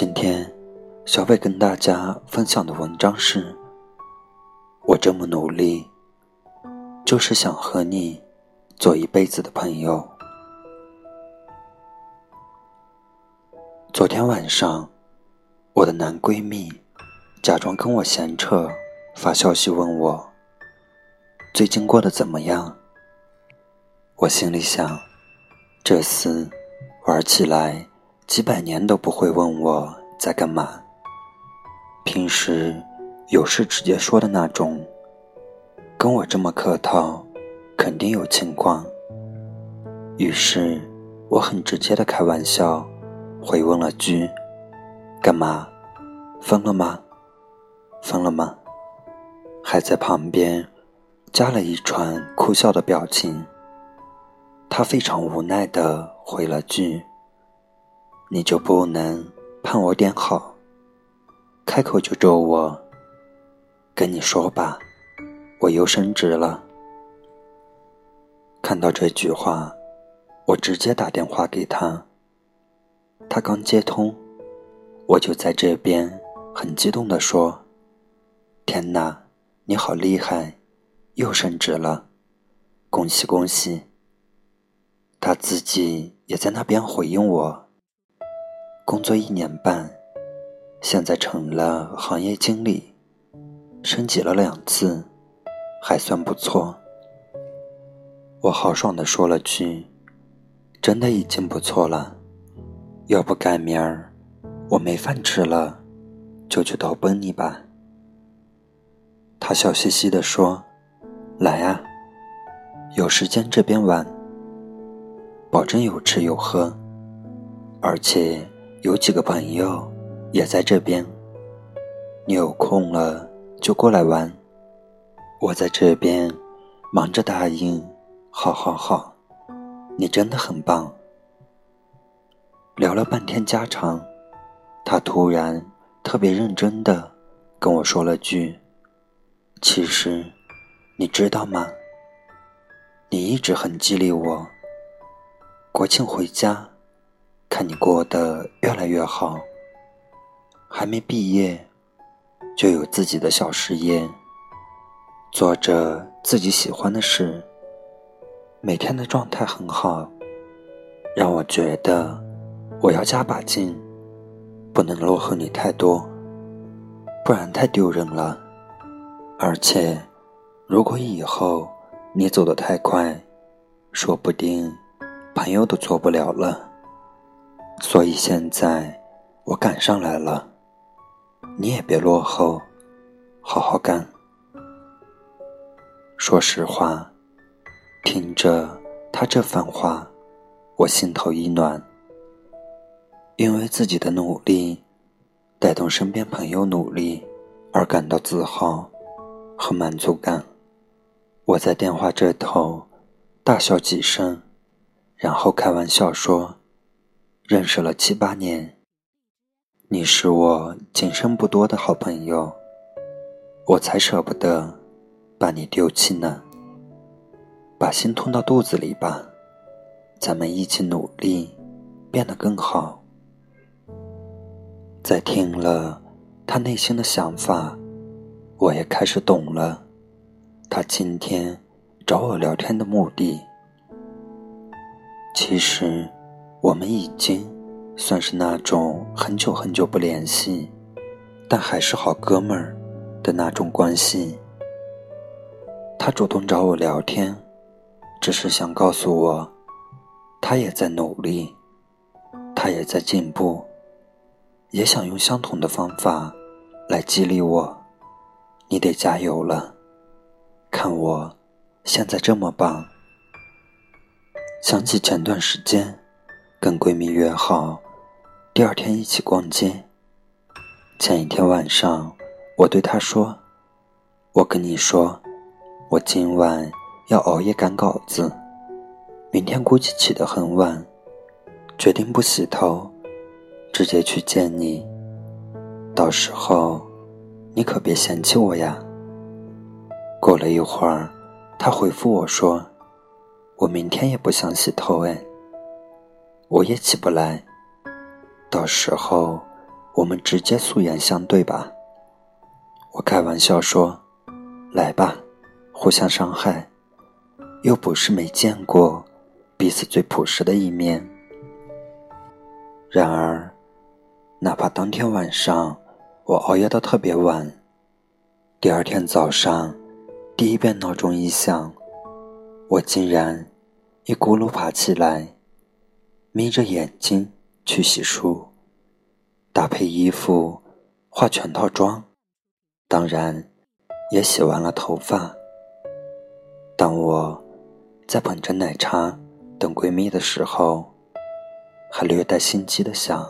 今天，小贝跟大家分享的文章是：我这么努力，就是想和你做一辈子的朋友。昨天晚上，我的男闺蜜假装跟我闲扯，发消息问我最近过得怎么样。我心里想，这厮玩起来。几百年都不会问我在干嘛。平时有事直接说的那种，跟我这么客套，肯定有情况。于是我很直接的开玩笑，回问了句：“干嘛？疯了吗？疯了吗？”还在旁边加了一串哭笑的表情。他非常无奈的回了句。你就不能盼我点好？开口就咒我。跟你说吧，我又升职了。看到这句话，我直接打电话给他。他刚接通，我就在这边很激动地说：“天哪，你好厉害，又升职了，恭喜恭喜！”他自己也在那边回应我。工作一年半，现在成了行业经理，升级了两次，还算不错。我豪爽的说了句：“真的已经不错了，要不改明儿我没饭吃了，就去投奔你吧。”他笑嘻嘻的说：“来啊，有时间这边玩，保证有吃有喝，而且。”有几个朋友也在这边，你有空了就过来玩。我在这边忙着答应，好好好，你真的很棒。聊了半天家常，他突然特别认真的跟我说了句：“其实，你知道吗？你一直很激励我。国庆回家。”看你过得越来越好，还没毕业，就有自己的小事业，做着自己喜欢的事，每天的状态很好，让我觉得我要加把劲，不能落后你太多，不然太丢人了。而且，如果以后你走得太快，说不定朋友都做不了了。所以现在我赶上来了，你也别落后，好好干。说实话，听着他这番话，我心头一暖。因为自己的努力带动身边朋友努力而感到自豪和满足感，我在电话这头大笑几声，然后开玩笑说。认识了七八年，你是我今生不多的好朋友，我才舍不得把你丢弃呢。把心吞到肚子里吧，咱们一起努力，变得更好。在听了他内心的想法，我也开始懂了他今天找我聊天的目的。其实。我们已经算是那种很久很久不联系，但还是好哥们儿的那种关系。他主动找我聊天，只是想告诉我，他也在努力，他也在进步，也想用相同的方法来激励我。你得加油了，看我现在这么棒。想起前段时间。跟闺蜜约好，第二天一起逛街。前一天晚上，我对她说：“我跟你说，我今晚要熬夜赶稿子，明天估计起得很晚，决定不洗头，直接去见你。到时候，你可别嫌弃我呀。”过了一会儿，她回复我说：“我明天也不想洗头哎。”我也起不来，到时候我们直接素颜相对吧。我开玩笑说：“来吧，互相伤害，又不是没见过彼此最朴实的一面。”然而，哪怕当天晚上我熬夜到特别晚，第二天早上第一遍闹钟一响，我竟然一咕噜爬起来。眯着眼睛去洗漱，搭配衣服，化全套妆，当然也洗完了头发。当我在捧着奶茶等闺蜜的时候，还略带心机的想：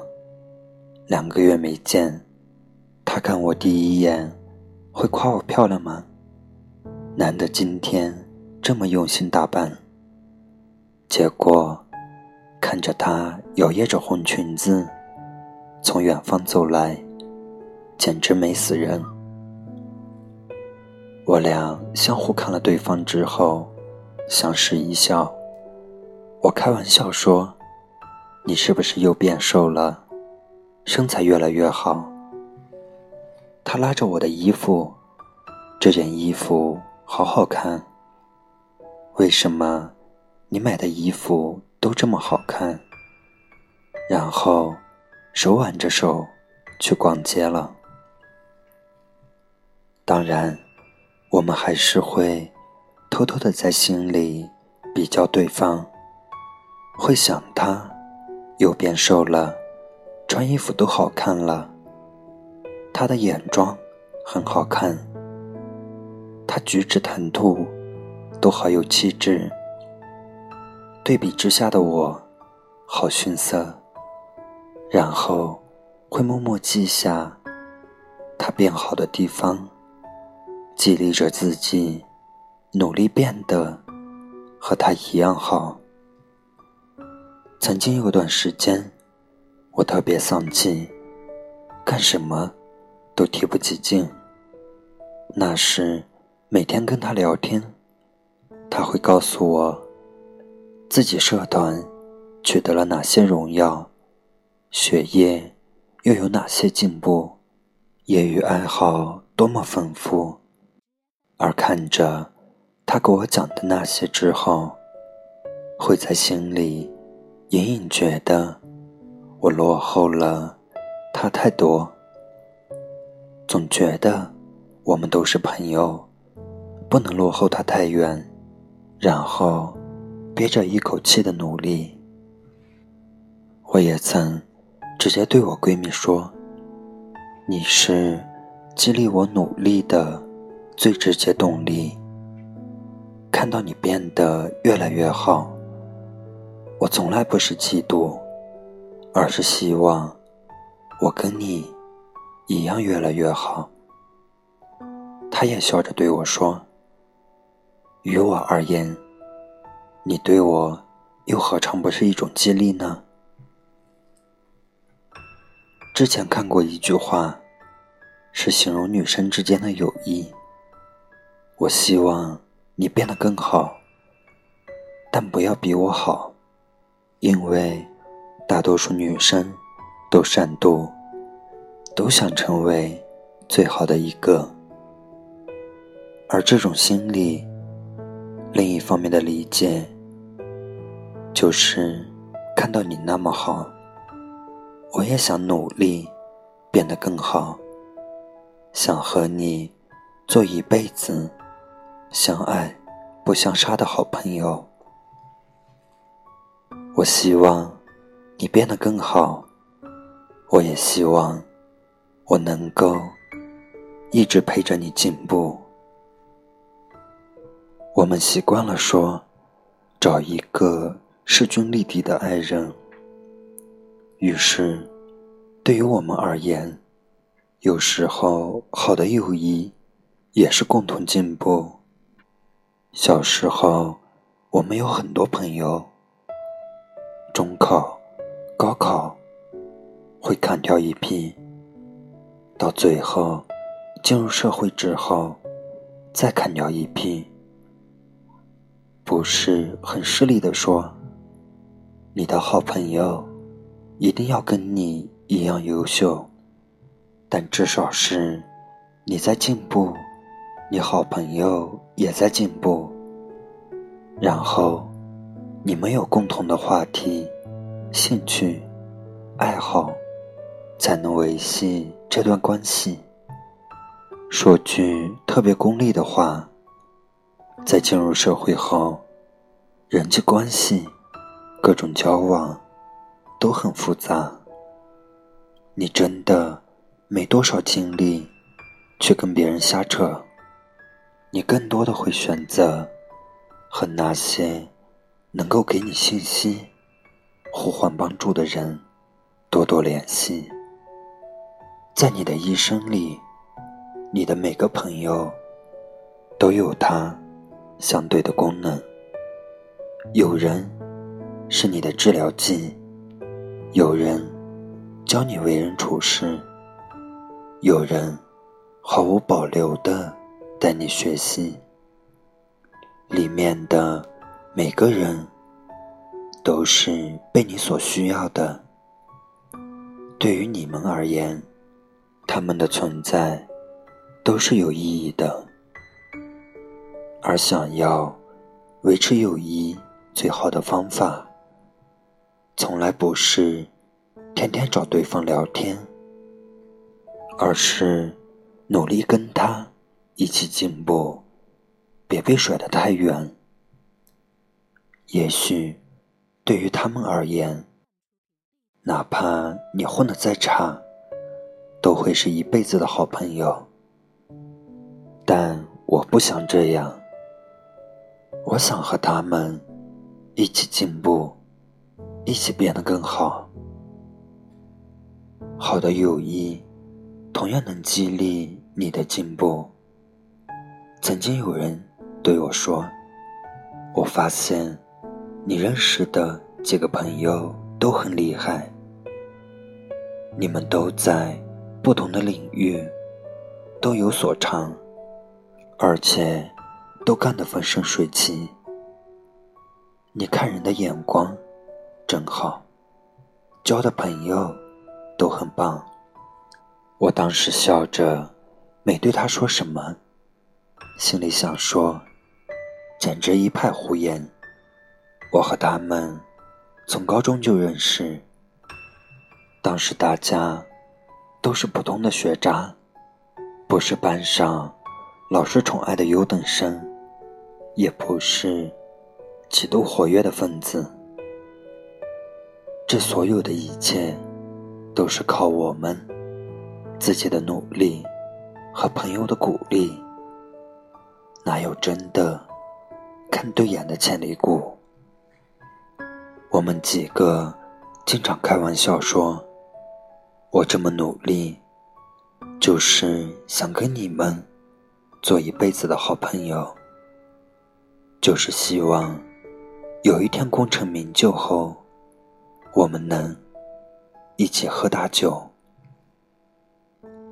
两个月没见，她看我第一眼会夸我漂亮吗？难得今天这么用心打扮，结果。看着她摇曳着红裙子从远方走来，简直美死人。我俩相互看了对方之后，相视一笑。我开玩笑说：“你是不是又变瘦了？身材越来越好。”他拉着我的衣服：“这件衣服好好看。为什么你买的衣服？”都这么好看，然后手挽着手去逛街了。当然，我们还是会偷偷的在心里比较对方，会想他又变瘦了，穿衣服都好看了，他的眼妆很好看，他举止谈吐都好有气质。对比之下的我，好逊色。然后会默默记下他变好的地方，激励着自己努力变得和他一样好。曾经有段时间，我特别丧气，干什么都提不起劲。那时每天跟他聊天，他会告诉我。自己社团取得了哪些荣耀，学业又有哪些进步，业余爱好多么丰富。而看着他给我讲的那些之后，会在心里隐隐觉得我落后了他太多。总觉得我们都是朋友，不能落后他太远，然后。憋着一口气的努力，我也曾直接对我闺蜜说：“你是激励我努力的最直接动力。看到你变得越来越好，我从来不是嫉妒，而是希望我跟你一样越来越好。”她也笑着对我说：“于我而言。”你对我，又何尝不是一种激励呢？之前看过一句话，是形容女生之间的友谊。我希望你变得更好，但不要比我好，因为大多数女生都善妒，都想成为最好的一个，而这种心理，另一方面的理解。就是看到你那么好，我也想努力变得更好，想和你做一辈子相爱不相杀的好朋友。我希望你变得更好，我也希望我能够一直陪着你进步。我们习惯了说，找一个。势均力敌的爱人，于是对于我们而言，有时候好的友谊也是共同进步。小时候，我们有很多朋友，中考、高考会砍掉一批，到最后进入社会之后再砍掉一批。不是很势利的说，你的好朋友一定要跟你一样优秀，但至少是你在进步，你好朋友也在进步，然后你们有共同的话题、兴趣、爱好，才能维系这段关系。说句特别功利的话。在进入社会后，人际关系、各种交往都很复杂。你真的没多少精力去跟别人瞎扯，你更多的会选择和那些能够给你信息、互换帮助的人多多联系。在你的一生里，你的每个朋友都有他。相对的功能，有人是你的治疗剂，有人教你为人处事，有人毫无保留的带你学习。里面的每个人都是被你所需要的。对于你们而言，他们的存在都是有意义的。而想要维持友谊，最好的方法，从来不是天天找对方聊天，而是努力跟他一起进步，别被甩得太远。也许对于他们而言，哪怕你混得再差，都会是一辈子的好朋友。但我不想这样。我想和他们一起进步，一起变得更好。好的友谊同样能激励你的进步。曾经有人对我说：“我发现你认识的几个朋友都很厉害，你们都在不同的领域都有所长，而且……”都干得风生水起，你看人的眼光真好，交的朋友都很棒。我当时笑着，没对他说什么，心里想说，简直一派胡言。我和他们从高中就认识，当时大家都是普通的学渣，不是班上老师宠爱的优等生。也不是极度活跃的分子，这所有的一切都是靠我们自己的努力和朋友的鼓励，哪有真的看对眼的潜力股？我们几个经常开玩笑说：“我这么努力，就是想跟你们做一辈子的好朋友。”就是希望有一天功成名就后，我们能一起喝大酒。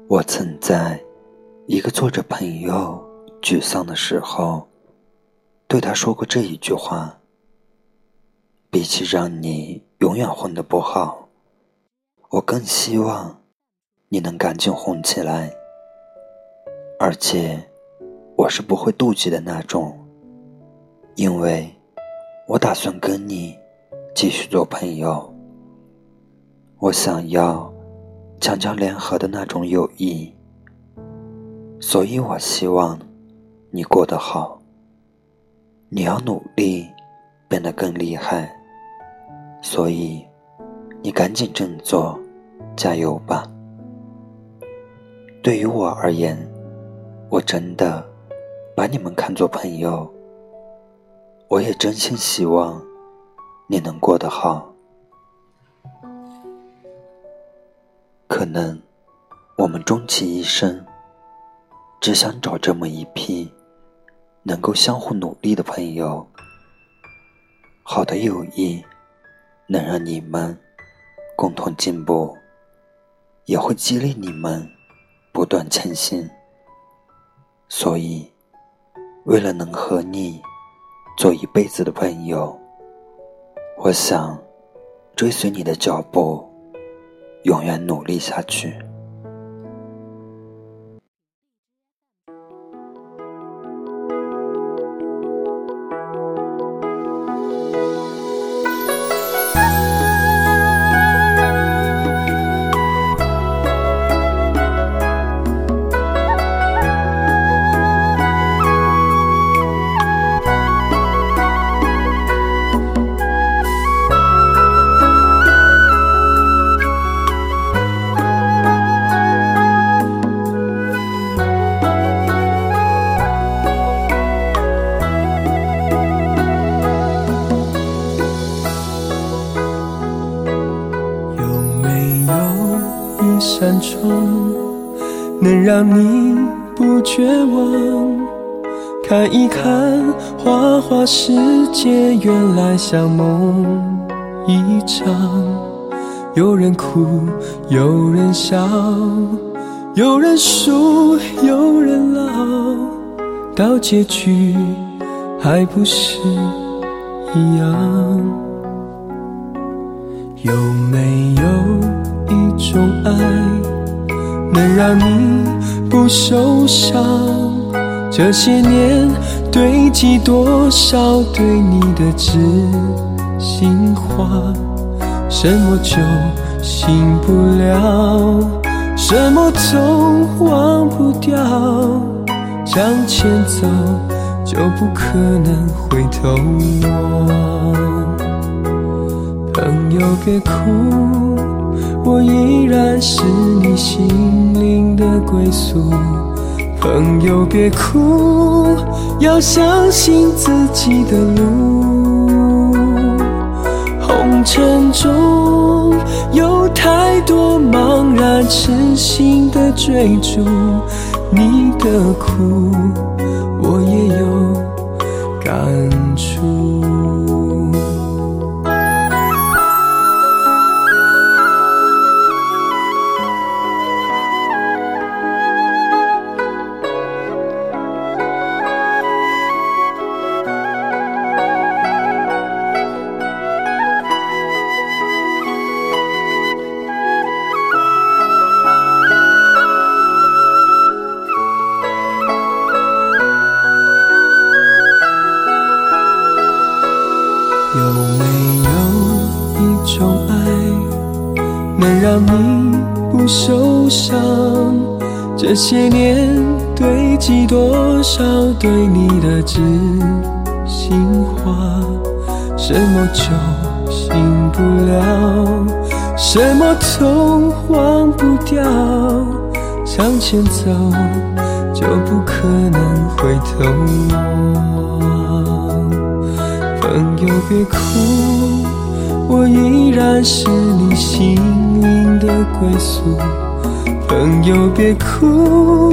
我曾在一个做着朋友沮丧的时候，对他说过这一句话：比起让你永远混得不好，我更希望你能赶紧红起来。而且，我是不会妒忌的那种。因为，我打算跟你继续做朋友。我想要强强联合的那种友谊，所以我希望你过得好。你要努力变得更厉害，所以你赶紧振作，加油吧。对于我而言，我真的把你们看作朋友。我也真心希望你能过得好。可能，我们终其一生，只想找这么一批能够相互努力的朋友。好的友谊能让你们共同进步，也会激励你们不断前行。所以，为了能和你做一辈子的朋友，我想追随你的脚步。永远努力下去。让你不绝望，看一看花花世界，原来像梦一场。有人哭，有人笑，有人输，有人老，到结局还不是一样？有没有？一种爱能让你不受伤，这些年堆积多少对你的知心话，什么酒醒不了，什么痛忘不掉，向前走就不可能回头望，朋友别哭。我依然是你心灵的归宿，朋友别哭，要相信自己的路。红尘中有太多茫然痴心的追逐，你的苦我也有感对你的知心话？什么酒醒不了，什么痛忘不掉，向前走就不可能回头望。朋友别哭。我依然是你心灵的归宿，朋友别哭，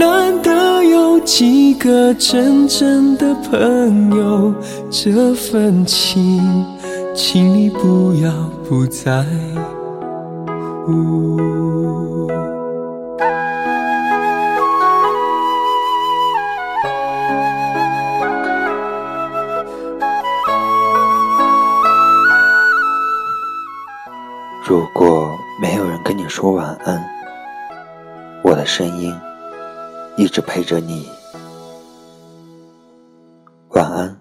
难得有几个真正的朋友这份情请你不要不在乎。如果没有人跟你说晚安我的声音一直陪着你。晚安。